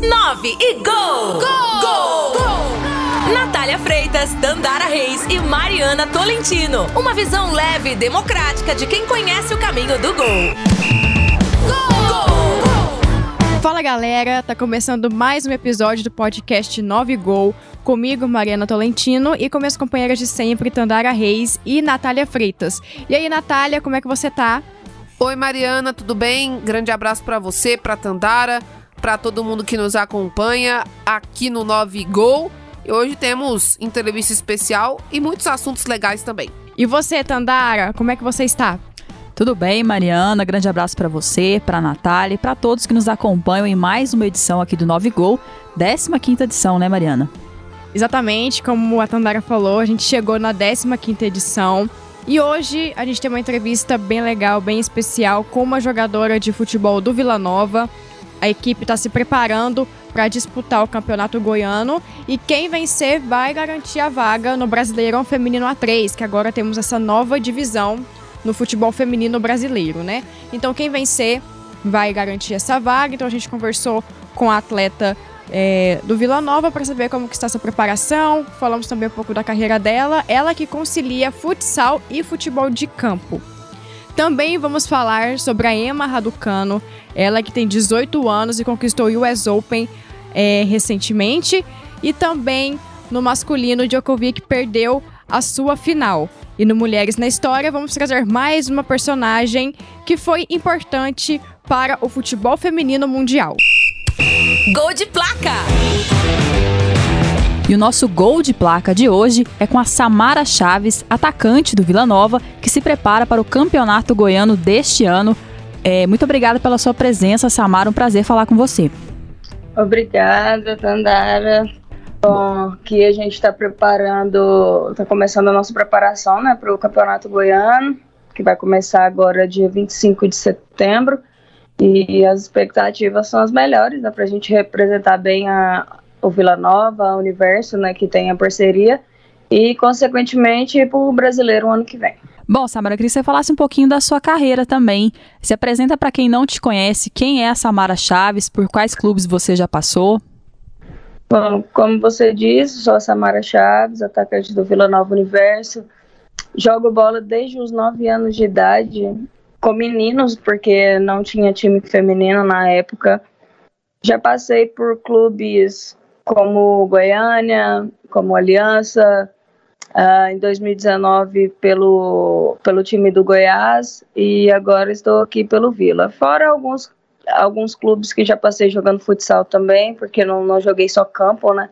9 e gol! Gol! Gol! gol! Natália Freitas, Dandara Reis e Mariana Tolentino. Uma visão leve e democrática de quem conhece o caminho do gol. Fala galera, tá começando mais um episódio do podcast 9 Gol, comigo, Mariana Tolentino, e com minhas companheiras de sempre, Tandara Reis e Natália Freitas. E aí, Natália, como é que você tá? Oi, Mariana, tudo bem? Grande abraço para você, para Tandara, para todo mundo que nos acompanha aqui no 9 Gol. E hoje temos entrevista especial e muitos assuntos legais também. E você, Tandara, como é que você está? Tudo bem, Mariana? Grande abraço para você, para Natália e para todos que nos acompanham em mais uma edição aqui do 9 Gol, 15ª edição, né, Mariana? Exatamente, como a Tandara falou, a gente chegou na 15ª edição. E hoje a gente tem uma entrevista bem legal, bem especial com uma jogadora de futebol do Vila Nova. A equipe está se preparando para disputar o Campeonato Goiano e quem vencer vai garantir a vaga no Brasileirão Feminino A3, que agora temos essa nova divisão no futebol feminino brasileiro, né? Então quem vencer vai garantir essa vaga. Então a gente conversou com a atleta é, do Vila Nova para saber como que está essa preparação. Falamos também um pouco da carreira dela. Ela que concilia futsal e futebol de campo. Também vamos falar sobre a Emma Raducano, ela que tem 18 anos e conquistou o US Open é, recentemente. E também no masculino, Djokovic perdeu a sua final. E no Mulheres na História, vamos trazer mais uma personagem que foi importante para o futebol feminino mundial. Gol de placa! E o nosso gol de placa de hoje é com a Samara Chaves, atacante do Vila Nova, que se prepara para o Campeonato Goiano deste ano. É, muito obrigada pela sua presença, Samara. Um prazer falar com você. Obrigada, Tandara. Bom, que a gente está preparando, está começando a nossa preparação né, para o Campeonato Goiano, que vai começar agora dia 25 de setembro. E as expectativas são as melhores, né, para a gente representar bem a, o Vila Nova, o Universo, né, que tem a parceria, e, consequentemente, para o brasileiro o ano que vem. Bom, Samara, eu queria que você falasse um pouquinho da sua carreira também. Se apresenta para quem não te conhece, quem é a Samara Chaves, por quais clubes você já passou? Bom, como você disse, sou a Samara Chaves, atacante do Vila Nova Universo. Jogo bola desde os 9 anos de idade, com meninos, porque não tinha time feminino na época. Já passei por clubes como Goiânia, como Aliança, uh, em 2019 pelo, pelo time do Goiás e agora estou aqui pelo Vila. Fora alguns alguns clubes que já passei jogando futsal também, porque não, não joguei só campo, né?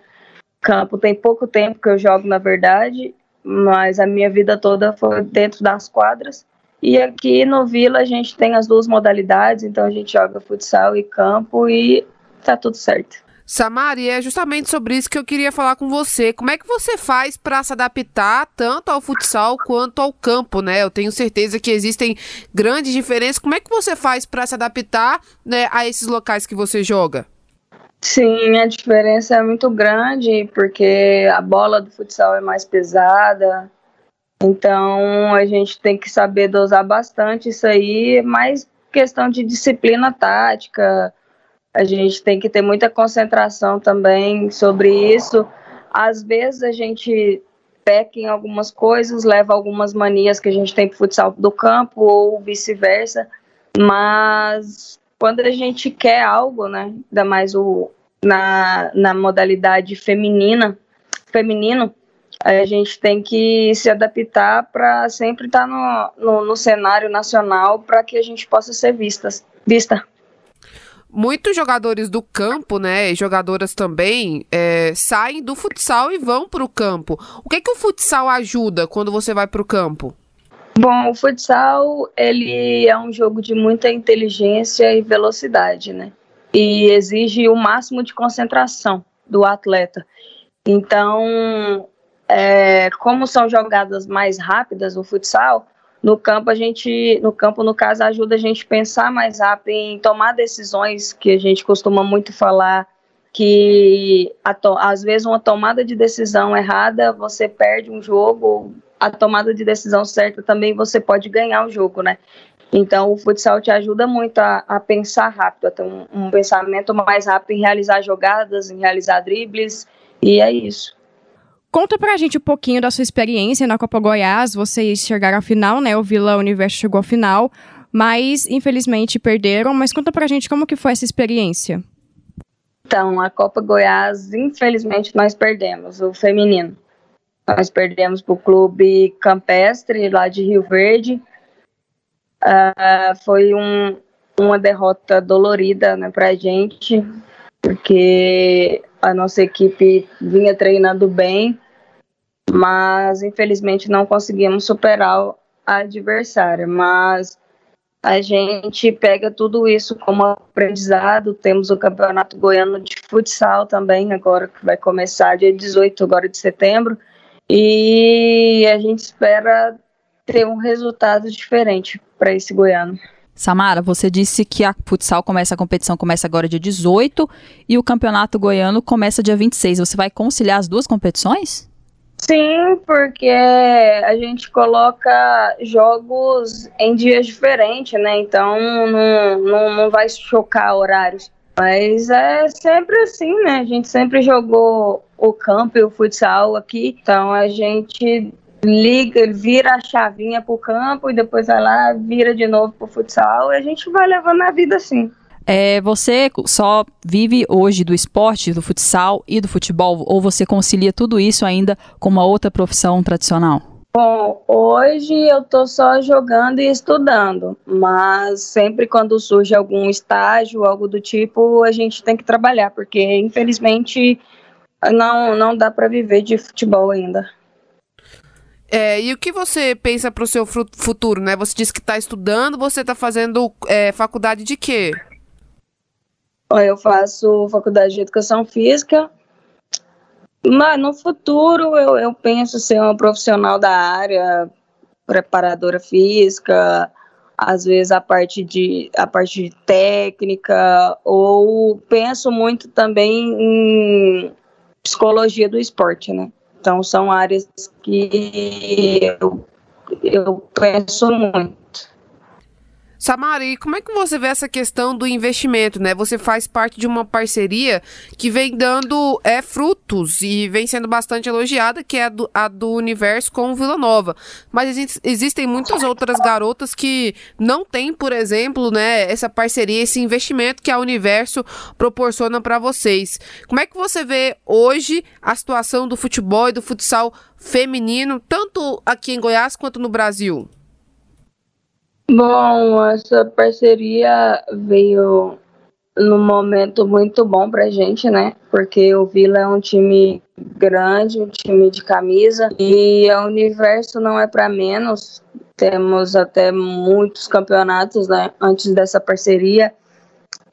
Campo tem pouco tempo que eu jogo, na verdade, mas a minha vida toda foi dentro das quadras. E aqui no Vila a gente tem as duas modalidades, então a gente joga futsal e campo e tá tudo certo. Samari, é justamente sobre isso que eu queria falar com você. Como é que você faz para se adaptar tanto ao futsal quanto ao campo, né? Eu tenho certeza que existem grandes diferenças. Como é que você faz para se adaptar né, a esses locais que você joga? Sim, a diferença é muito grande, porque a bola do futsal é mais pesada. Então a gente tem que saber dosar bastante isso aí, mais questão de disciplina tática a gente tem que ter muita concentração também sobre isso. Às vezes a gente peca em algumas coisas, leva algumas manias que a gente tem pro futsal do campo ou vice-versa, mas quando a gente quer algo, né, ainda mais o, na, na modalidade feminina, feminino, a gente tem que se adaptar para sempre estar tá no, no, no cenário nacional para que a gente possa ser vistas, vista muitos jogadores do campo, né, jogadoras também, é, saem do futsal e vão para o campo. O que que o futsal ajuda quando você vai para o campo? Bom, o futsal ele é um jogo de muita inteligência e velocidade, né? E exige o máximo de concentração do atleta. Então, é, como são jogadas mais rápidas no futsal, no campo a gente, no campo no caso ajuda a gente pensar mais rápido em tomar decisões que a gente costuma muito falar que às vezes uma tomada de decisão errada você perde um jogo, a tomada de decisão certa também você pode ganhar o jogo, né? Então, o futsal te ajuda muito a, a pensar rápido, a ter um, um, pensamento mais rápido em realizar jogadas, em realizar dribles, e é isso. Conta pra gente um pouquinho da sua experiência na Copa Goiás. Vocês chegaram à final, né? O Vila Universo chegou à final, mas infelizmente perderam. Mas conta pra gente como que foi essa experiência. Então, a Copa Goiás, infelizmente, nós perdemos, o feminino. Nós perdemos para o Clube Campestre, lá de Rio Verde. Uh, foi um, uma derrota dolorida né, para a gente, porque a nossa equipe vinha treinando bem, mas infelizmente não conseguimos superar a adversária. Mas a gente pega tudo isso como aprendizado. Temos o Campeonato Goiano de Futsal também, agora que vai começar dia 18 agora de setembro. E a gente espera ter um resultado diferente para esse Goiano. Samara, você disse que a futsal começa, a competição começa agora dia 18 e o campeonato goiano começa dia 26. Você vai conciliar as duas competições? Sim, porque a gente coloca jogos em dias diferentes, né? Então não, não, não vai chocar horários. Mas é sempre assim, né? A gente sempre jogou o campo e o futsal aqui. Então a gente liga, vira a chavinha pro campo e depois vai lá, vira de novo pro futsal e a gente vai levando a vida assim. É, você só vive hoje do esporte, do futsal e do futebol, ou você concilia tudo isso ainda com uma outra profissão tradicional? Bom, hoje eu tô só jogando e estudando, mas sempre quando surge algum estágio, algo do tipo, a gente tem que trabalhar, porque infelizmente não, não dá para viver de futebol ainda. É, e o que você pensa para o seu futuro, né? Você disse que está estudando, você está fazendo é, faculdade de quê? Eu faço faculdade de educação física, mas no futuro eu, eu penso ser uma profissional da área, preparadora física, às vezes a parte de a parte de técnica, ou penso muito também em psicologia do esporte, né? Então são áreas que eu, eu penso muito. Samari, como é que você vê essa questão do investimento, né? Você faz parte de uma parceria que vem dando é, frutos e vem sendo bastante elogiada, que é a do, a do universo com o Vila Nova. Mas existe, existem muitas outras garotas que não têm, por exemplo, né, essa parceria, esse investimento que a Universo proporciona para vocês. Como é que você vê hoje a situação do futebol e do futsal feminino, tanto aqui em Goiás quanto no Brasil? Bom, essa parceria veio num momento muito bom pra gente, né? Porque o Vila é um time grande, um time de camisa e o universo não é para menos. Temos até muitos campeonatos né, antes dessa parceria.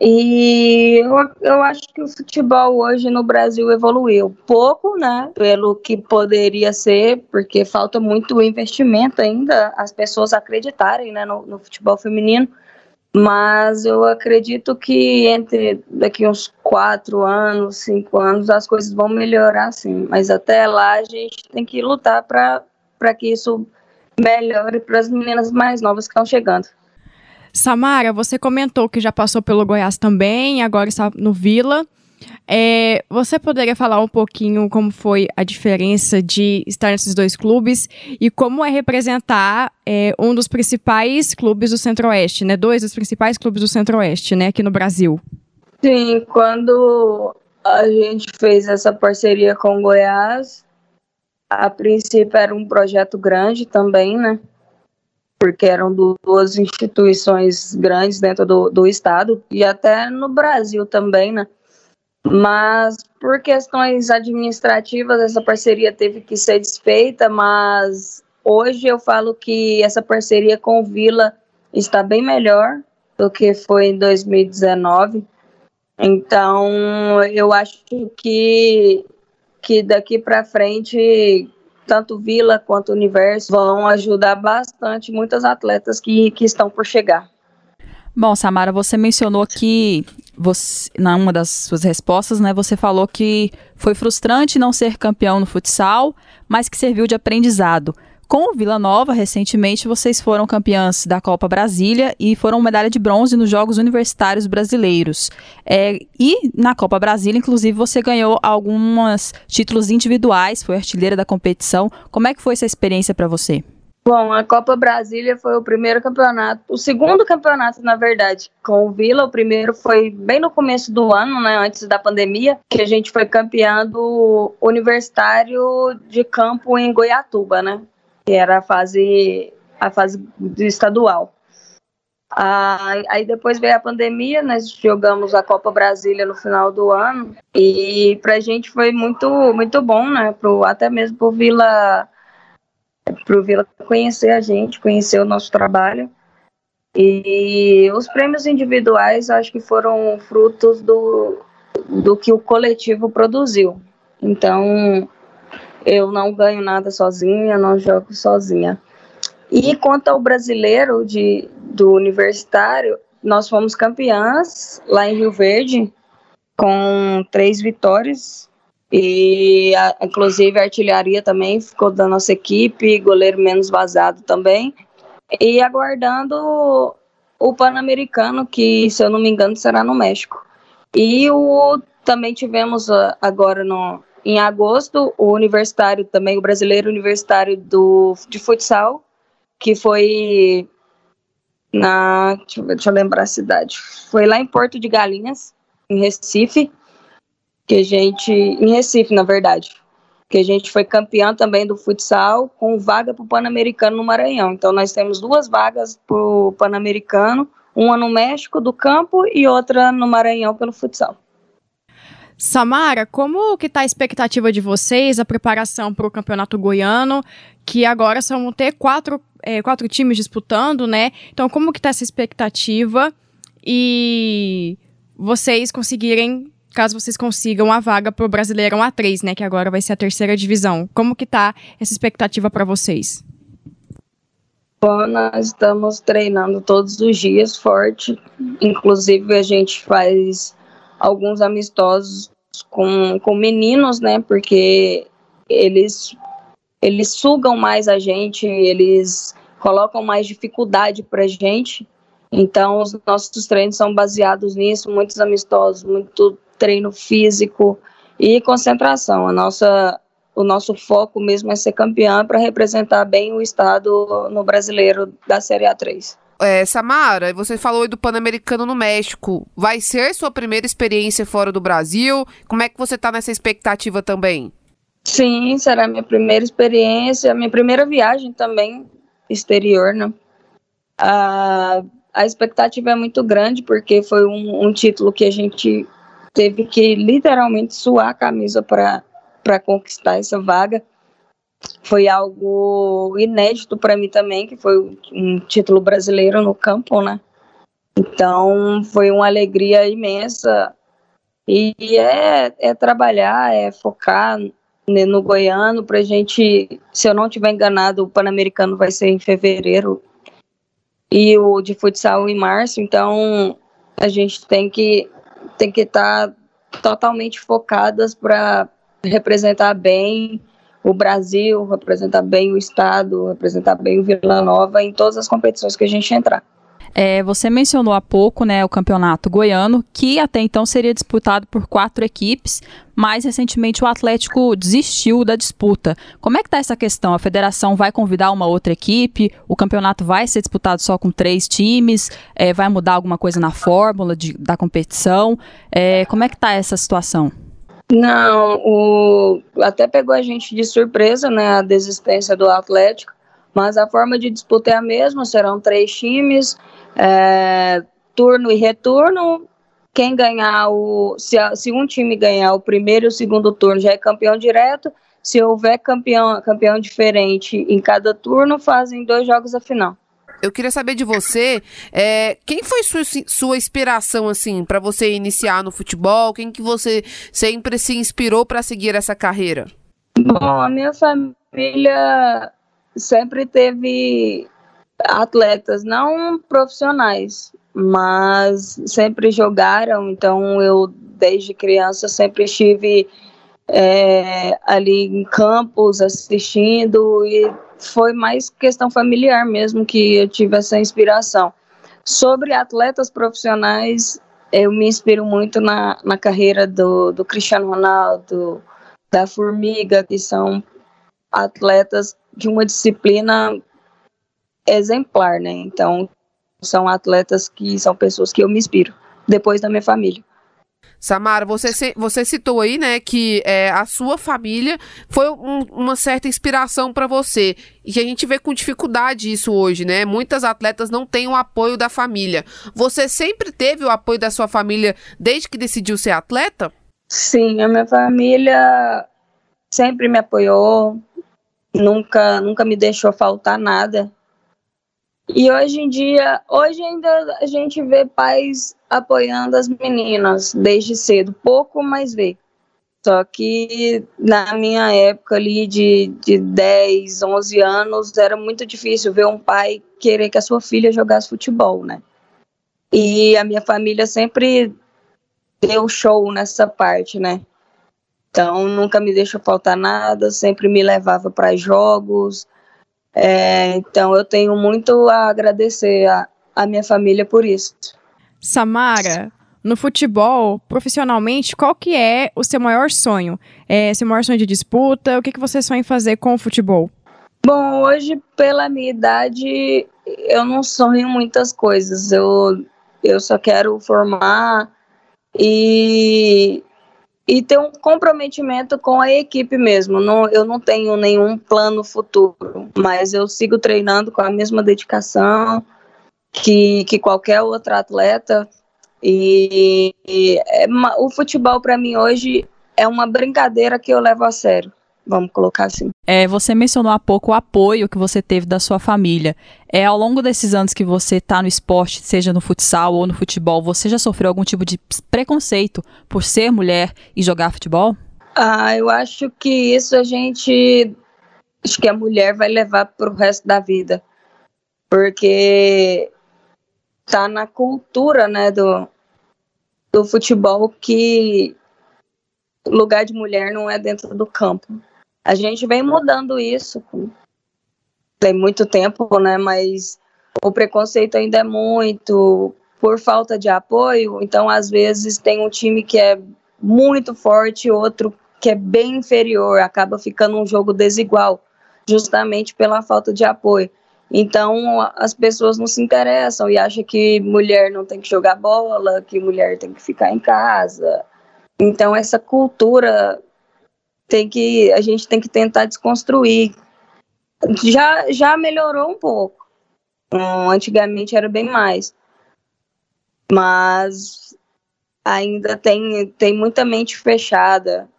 E eu, eu acho que o futebol hoje no Brasil evoluiu pouco, né? Pelo que poderia ser, porque falta muito investimento ainda, as pessoas acreditarem né, no, no futebol feminino. Mas eu acredito que entre daqui uns quatro anos, cinco anos, as coisas vão melhorar sim. Mas até lá a gente tem que lutar para que isso melhore para as meninas mais novas que estão chegando. Samara, você comentou que já passou pelo Goiás também, agora está no Vila. É, você poderia falar um pouquinho como foi a diferença de estar nesses dois clubes e como é representar é, um dos principais clubes do Centro-Oeste, né? Dois dos principais clubes do Centro-Oeste, né? Aqui no Brasil. Sim, quando a gente fez essa parceria com o Goiás, a princípio era um projeto grande também, né? Porque eram duas instituições grandes dentro do, do estado e até no Brasil também, né? Mas por questões administrativas essa parceria teve que ser desfeita, mas hoje eu falo que essa parceria com o Vila está bem melhor do que foi em 2019. Então, eu acho que que daqui para frente tanto Vila quanto Universo vão ajudar bastante muitas atletas que, que estão por chegar. Bom, Samara, você mencionou que você, na uma das suas respostas, né, você falou que foi frustrante não ser campeão no futsal, mas que serviu de aprendizado. Com o Vila Nova, recentemente, vocês foram campeãs da Copa Brasília e foram medalha de bronze nos Jogos Universitários Brasileiros. É, e na Copa Brasília, inclusive, você ganhou alguns títulos individuais, foi artilheira da competição. Como é que foi essa experiência para você? Bom, a Copa Brasília foi o primeiro campeonato, o segundo campeonato, na verdade, com o Vila. O primeiro foi bem no começo do ano, né, antes da pandemia, que a gente foi campeão do universitário de campo em Goiatuba, né, que era a fase, a fase estadual. Ah, aí depois veio a pandemia, nós jogamos a Copa Brasília no final do ano e pra gente foi muito muito bom, né? Pro, até mesmo pro Vila para o Vila conhecer a gente, conhecer o nosso trabalho. E os prêmios individuais acho que foram frutos do, do que o coletivo produziu. Então, eu não ganho nada sozinha, não jogo sozinha. E quanto ao brasileiro de, do universitário, nós fomos campeãs lá em Rio Verde, com três vitórias e a, inclusive a artilharia também ficou da nossa equipe, goleiro menos vazado também. E aguardando o Pan-Americano, que se eu não me engano será no México. E o também tivemos ah, agora no, em agosto o universitário também, o brasileiro universitário do, de futsal, que foi na. Deixa eu, deixa eu lembrar a cidade. Foi lá em Porto de Galinhas, em Recife que a gente, em Recife, na verdade, que a gente foi campeão também do futsal com vaga para o Pan-Americano no Maranhão. Então nós temos duas vagas para o Pan-Americano, uma no México do campo e outra no Maranhão pelo futsal. Samara, como que está a expectativa de vocês, a preparação para o Campeonato Goiano, que agora são ter quatro, é, quatro times disputando, né? Então, como que está essa expectativa e vocês conseguirem caso vocês consigam a vaga pro Brasileirão A3, né, que agora vai ser a terceira divisão. Como que tá essa expectativa para vocês? Bom, nós estamos treinando todos os dias forte. Inclusive a gente faz alguns amistosos com, com meninos, né? Porque eles eles sugam mais a gente, eles colocam mais dificuldade pra gente. Então, os nossos treinos são baseados nisso, muitos amistosos, muito treino físico e concentração. A nossa, o nosso foco mesmo é ser campeã para representar bem o estado no brasileiro da Série A3. É, Samara, você falou do Pan-Americano no México. Vai ser sua primeira experiência fora do Brasil? Como é que você está nessa expectativa também? Sim, será minha primeira experiência, minha primeira viagem também exterior, né? A, a expectativa é muito grande porque foi um, um título que a gente teve que literalmente suar a camisa para conquistar essa vaga. Foi algo inédito para mim também, que foi um título brasileiro no campo, né? Então foi uma alegria imensa. E é, é trabalhar, é focar no goiano para gente, se eu não tiver enganado, o Pan-Americano vai ser em fevereiro e o de futsal em março, então a gente tem que tem que estar tá totalmente focadas para representar bem o Brasil, representar bem o Estado, representar bem o Vila Nova em todas as competições que a gente entrar. É, você mencionou há pouco né, o campeonato goiano, que até então seria disputado por quatro equipes, mas recentemente o Atlético desistiu da disputa. Como é que está essa questão? A federação vai convidar uma outra equipe? O campeonato vai ser disputado só com três times? É, vai mudar alguma coisa na fórmula de, da competição? É, como é que está essa situação? Não, o, até pegou a gente de surpresa, né, a desistência do Atlético, mas a forma de disputa é a mesma, serão três times, é, turno e retorno. Quem ganhar o. Se, se um time ganhar o primeiro e o segundo turno, já é campeão direto. Se houver campeão, campeão diferente em cada turno, fazem dois jogos a final. Eu queria saber de você, é, quem foi sua, sua inspiração assim para você iniciar no futebol? Quem que você sempre se inspirou para seguir essa carreira? Bom, a minha família sempre teve atletas, não profissionais, mas sempre jogaram. Então eu desde criança sempre estive é, ali em campos assistindo e foi mais questão familiar mesmo que eu tive essa inspiração. Sobre atletas profissionais, eu me inspiro muito na, na carreira do, do Cristiano Ronaldo, da Formiga, que são atletas de uma disciplina exemplar, né? Então, são atletas que são pessoas que eu me inspiro, depois da minha família. Samara, você, você citou aí, né, que é, a sua família foi um, uma certa inspiração para você. E a gente vê com dificuldade isso hoje, né? Muitas atletas não têm o apoio da família. Você sempre teve o apoio da sua família desde que decidiu ser atleta? Sim, a minha família sempre me apoiou, nunca, nunca me deixou faltar nada. E hoje em dia, hoje ainda a gente vê pais apoiando as meninas desde cedo, pouco mais vê. Só que na minha época ali de, de 10, 11 anos, era muito difícil ver um pai querer que a sua filha jogasse futebol, né? E a minha família sempre deu show nessa parte, né? Então nunca me deixou faltar nada, sempre me levava para jogos. É, então eu tenho muito a agradecer a, a minha família por isso. Samara, no futebol, profissionalmente, qual que é o seu maior sonho? É, seu maior sonho de disputa? O que, que você sonha em fazer com o futebol? Bom, hoje, pela minha idade, eu não sonho muitas coisas. Eu, eu só quero formar e e ter um comprometimento com a equipe mesmo. Não, eu não tenho nenhum plano futuro, mas eu sigo treinando com a mesma dedicação que, que qualquer outro atleta. E, e é, o futebol para mim hoje é uma brincadeira que eu levo a sério vamos colocar assim. É, você mencionou há pouco o apoio que você teve da sua família. É, ao longo desses anos que você está no esporte, seja no futsal ou no futebol, você já sofreu algum tipo de preconceito por ser mulher e jogar futebol? Ah, eu acho que isso a gente. Acho que a mulher vai levar para o resto da vida. Porque tá na cultura, né, do, do futebol que lugar de mulher não é dentro do campo. A gente vem mudando isso tem muito tempo, né? Mas o preconceito ainda é muito por falta de apoio. Então, às vezes, tem um time que é muito forte, outro que é bem inferior, acaba ficando um jogo desigual, justamente pela falta de apoio. Então, as pessoas não se interessam e acham que mulher não tem que jogar bola, que mulher tem que ficar em casa. Então, essa cultura tem que a gente tem que tentar desconstruir. Já já melhorou um pouco. Um, antigamente era bem mais. Mas ainda tem tem muita mente fechada.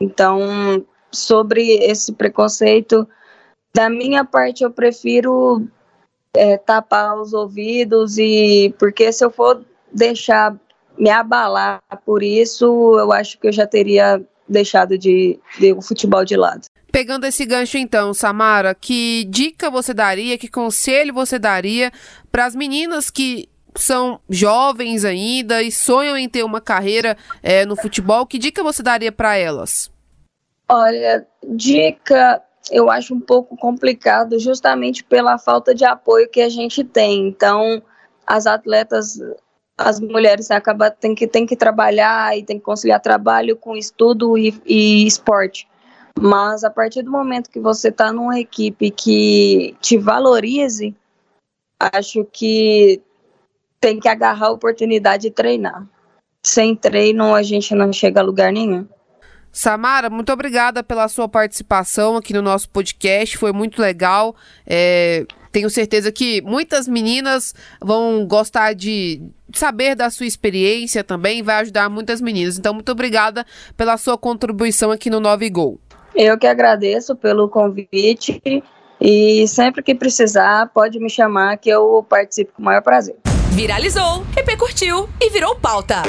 Então, sobre esse preconceito, da minha parte eu prefiro é, tapar os ouvidos e porque se eu for deixar me abalar por isso, eu acho que eu já teria deixado de, de o futebol de lado. Pegando esse gancho então, Samara, que dica você daria, que conselho você daria para as meninas que são jovens ainda e sonham em ter uma carreira é, no futebol? Que dica você daria para elas? Olha, dica eu acho um pouco complicado justamente pela falta de apoio que a gente tem. Então, as atletas as mulheres acabam tem que tem que trabalhar e tem que conciliar trabalho com estudo e, e esporte. Mas a partir do momento que você está numa equipe que te valorize, acho que tem que agarrar a oportunidade de treinar. Sem treino, a gente não chega a lugar nenhum. Samara, muito obrigada pela sua participação aqui no nosso podcast, foi muito legal. É, tenho certeza que muitas meninas vão gostar de saber da sua experiência também, vai ajudar muitas meninas. Então, muito obrigada pela sua contribuição aqui no Nove Gol. Eu que agradeço pelo convite e sempre que precisar, pode me chamar que eu participo com o maior prazer. Viralizou, repercutiu e virou pauta.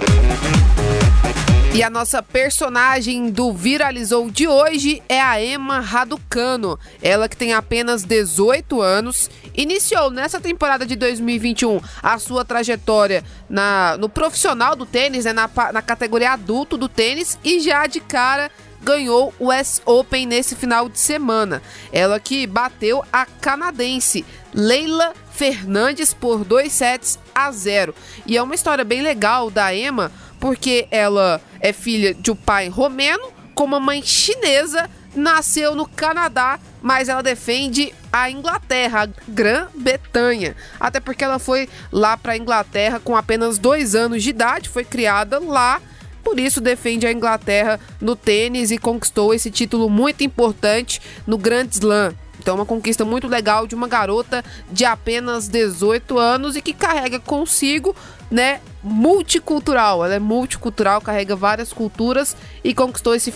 E a nossa personagem do Viralizou de hoje é a Emma Raducano. Ela que tem apenas 18 anos, iniciou nessa temporada de 2021 a sua trajetória na, no profissional do tênis, né, na, na categoria adulto do tênis, e já de cara ganhou o US Open nesse final de semana. Ela que bateu a canadense Leila Fernandes por 2 sets a 0. E é uma história bem legal da Emma, porque ela é filha de um pai romeno com uma mãe chinesa, nasceu no Canadá, mas ela defende a Inglaterra, a Grã-Bretanha. Até porque ela foi lá para a Inglaterra com apenas dois anos de idade, foi criada lá por isso defende a Inglaterra no tênis e conquistou esse título muito importante no Grand Slam. Então, uma conquista muito legal de uma garota de apenas 18 anos e que carrega consigo, né, multicultural. Ela é multicultural, carrega várias culturas e conquistou esse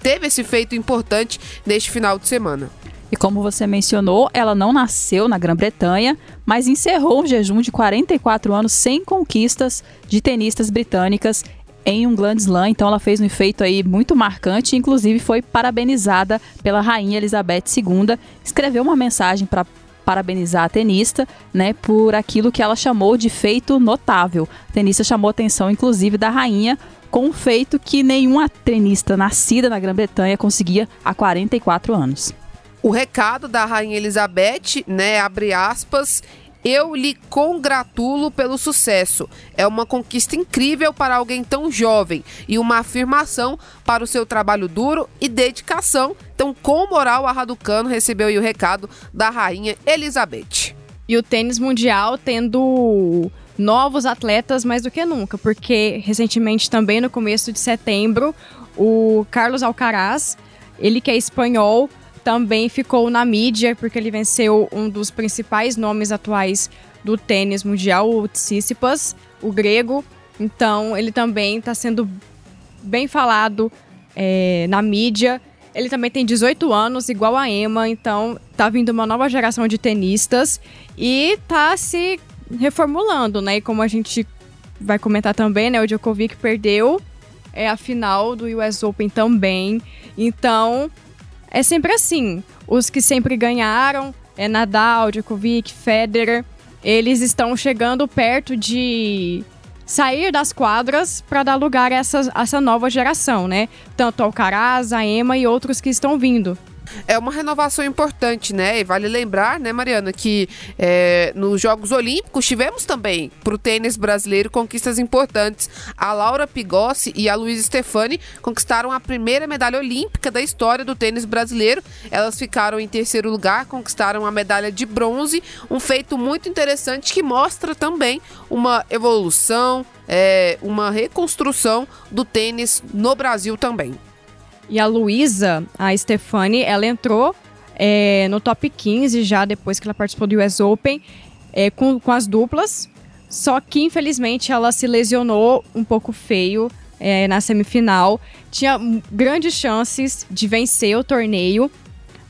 teve esse feito importante neste final de semana. E como você mencionou, ela não nasceu na Grã-Bretanha, mas encerrou um jejum de 44 anos sem conquistas de tenistas britânicas em um Grand Slam, então ela fez um efeito aí muito marcante, inclusive foi parabenizada pela rainha Elizabeth II, escreveu uma mensagem para parabenizar a tenista, né, por aquilo que ela chamou de feito notável. A tenista chamou atenção, inclusive, da rainha com um feito que nenhuma tenista nascida na Grã-Bretanha conseguia há 44 anos. O recado da rainha Elizabeth, né, abre aspas, eu lhe congratulo pelo sucesso. É uma conquista incrível para alguém tão jovem e uma afirmação para o seu trabalho duro e dedicação. Então, com moral, a Raducano recebeu o recado da rainha Elizabeth. E o tênis mundial tendo novos atletas mais do que nunca, porque recentemente também no começo de setembro, o Carlos Alcaraz, ele que é espanhol, também ficou na mídia porque ele venceu um dos principais nomes atuais do tênis mundial, o Tsitsipas, o grego. Então ele também está sendo bem falado é, na mídia. Ele também tem 18 anos, igual a Emma, então tá vindo uma nova geração de tenistas e tá se reformulando, né? E como a gente vai comentar também, né? O Djokovic perdeu é a final do US Open também. Então, é sempre assim. Os que sempre ganharam, é Nadal, Djokovic, Federer, eles estão chegando perto de sair das quadras para dar lugar a essa, essa nova geração, né? Tanto Alcaraz, a Emma e outros que estão vindo é uma renovação importante, né? E vale lembrar, né, Mariana, que é, nos Jogos Olímpicos tivemos também para o tênis brasileiro conquistas importantes. A Laura Pigossi e a Luiz Stefani conquistaram a primeira medalha olímpica da história do tênis brasileiro. Elas ficaram em terceiro lugar, conquistaram a medalha de bronze, um feito muito interessante que mostra também uma evolução, é, uma reconstrução do tênis no Brasil também. E a Luísa, a Stefani, ela entrou é, no top 15 já depois que ela participou do US Open é, com, com as duplas. Só que, infelizmente, ela se lesionou um pouco feio é, na semifinal. Tinha grandes chances de vencer o torneio.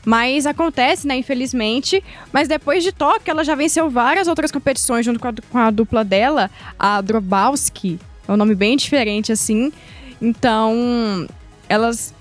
Mas acontece, né, infelizmente. Mas depois de Tóquio, ela já venceu várias outras competições junto com a, com a dupla dela, a Drobowski. É um nome bem diferente, assim. Então, elas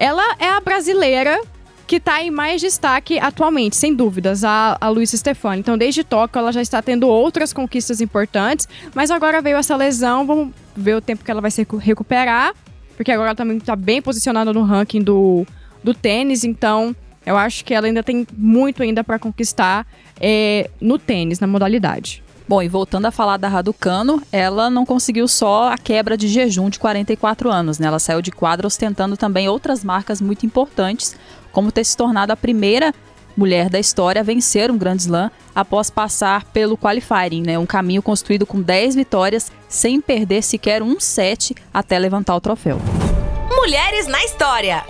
ela é a brasileira que está em mais destaque atualmente, sem dúvidas, a, a Luísa Stefani. Então, desde Tóquio, ela já está tendo outras conquistas importantes, mas agora veio essa lesão, vamos ver o tempo que ela vai se recuperar, porque agora ela também está bem posicionada no ranking do, do tênis, então eu acho que ela ainda tem muito ainda para conquistar é, no tênis, na modalidade. Bom, e voltando a falar da Raducano, ela não conseguiu só a quebra de jejum de 44 anos, né? Ela saiu de quadra ostentando também outras marcas muito importantes, como ter se tornado a primeira mulher da história a vencer um Grand Slam após passar pelo qualifying, né? Um caminho construído com 10 vitórias sem perder sequer um set até levantar o troféu. Mulheres na história.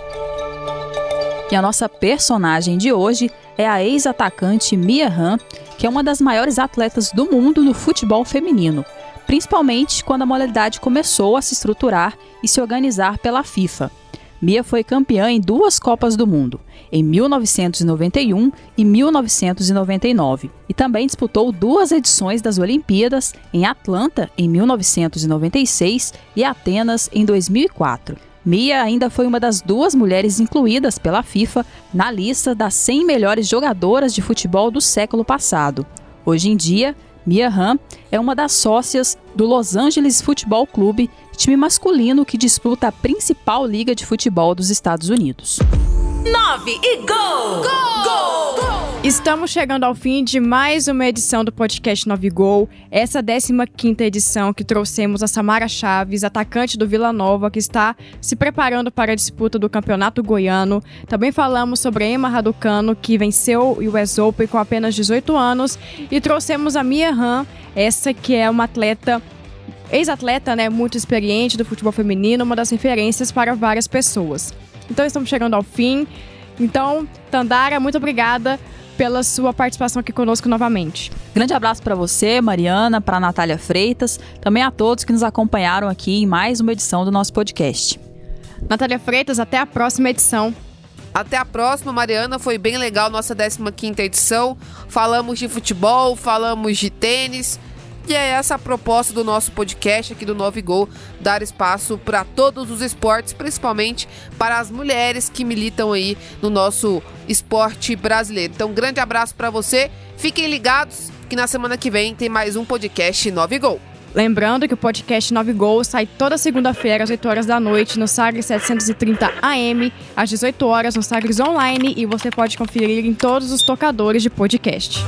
E a nossa personagem de hoje é a ex-atacante Mia Hamm, que é uma das maiores atletas do mundo no futebol feminino, principalmente quando a modalidade começou a se estruturar e se organizar pela FIFA. Mia foi campeã em duas Copas do Mundo, em 1991 e 1999, e também disputou duas edições das Olimpíadas em Atlanta em 1996 e Atenas em 2004. Mia ainda foi uma das duas mulheres incluídas pela FIFA na lista das 100 melhores jogadoras de futebol do século passado. Hoje em dia, Mia Hamm é uma das sócias do Los Angeles Football Club, time masculino que disputa a principal liga de futebol dos Estados Unidos. 9 e gol! Gol! Gol! gol! Estamos chegando ao fim de mais uma edição do podcast 9 Gol. Essa 15 edição que trouxemos a Samara Chaves, atacante do Vila Nova, que está se preparando para a disputa do Campeonato Goiano. Também falamos sobre Emma Raducano, que venceu o US Open com apenas 18 anos. E trouxemos a Mia Han, essa que é uma atleta ex-atleta, né, muito experiente do futebol feminino, uma das referências para várias pessoas. Então estamos chegando ao fim. Então, Tandara, muito obrigada pela sua participação aqui conosco novamente. Grande abraço para você, Mariana, para Natália Freitas, também a todos que nos acompanharam aqui em mais uma edição do nosso podcast. Natália Freitas, até a próxima edição. Até a próxima, Mariana. Foi bem legal nossa 15 edição. Falamos de futebol, falamos de tênis. E é essa a proposta do nosso podcast aqui do Novo Gol, dar espaço para todos os esportes, principalmente para as mulheres que militam aí no nosso esporte brasileiro. Então, um grande abraço para você. Fiquem ligados que na semana que vem tem mais um podcast Novo Gol. Lembrando que o podcast 9 Gol sai toda segunda-feira às 8 horas da noite no Sagres 730 AM, às 18 horas no Sagres Online e você pode conferir em todos os tocadores de podcast.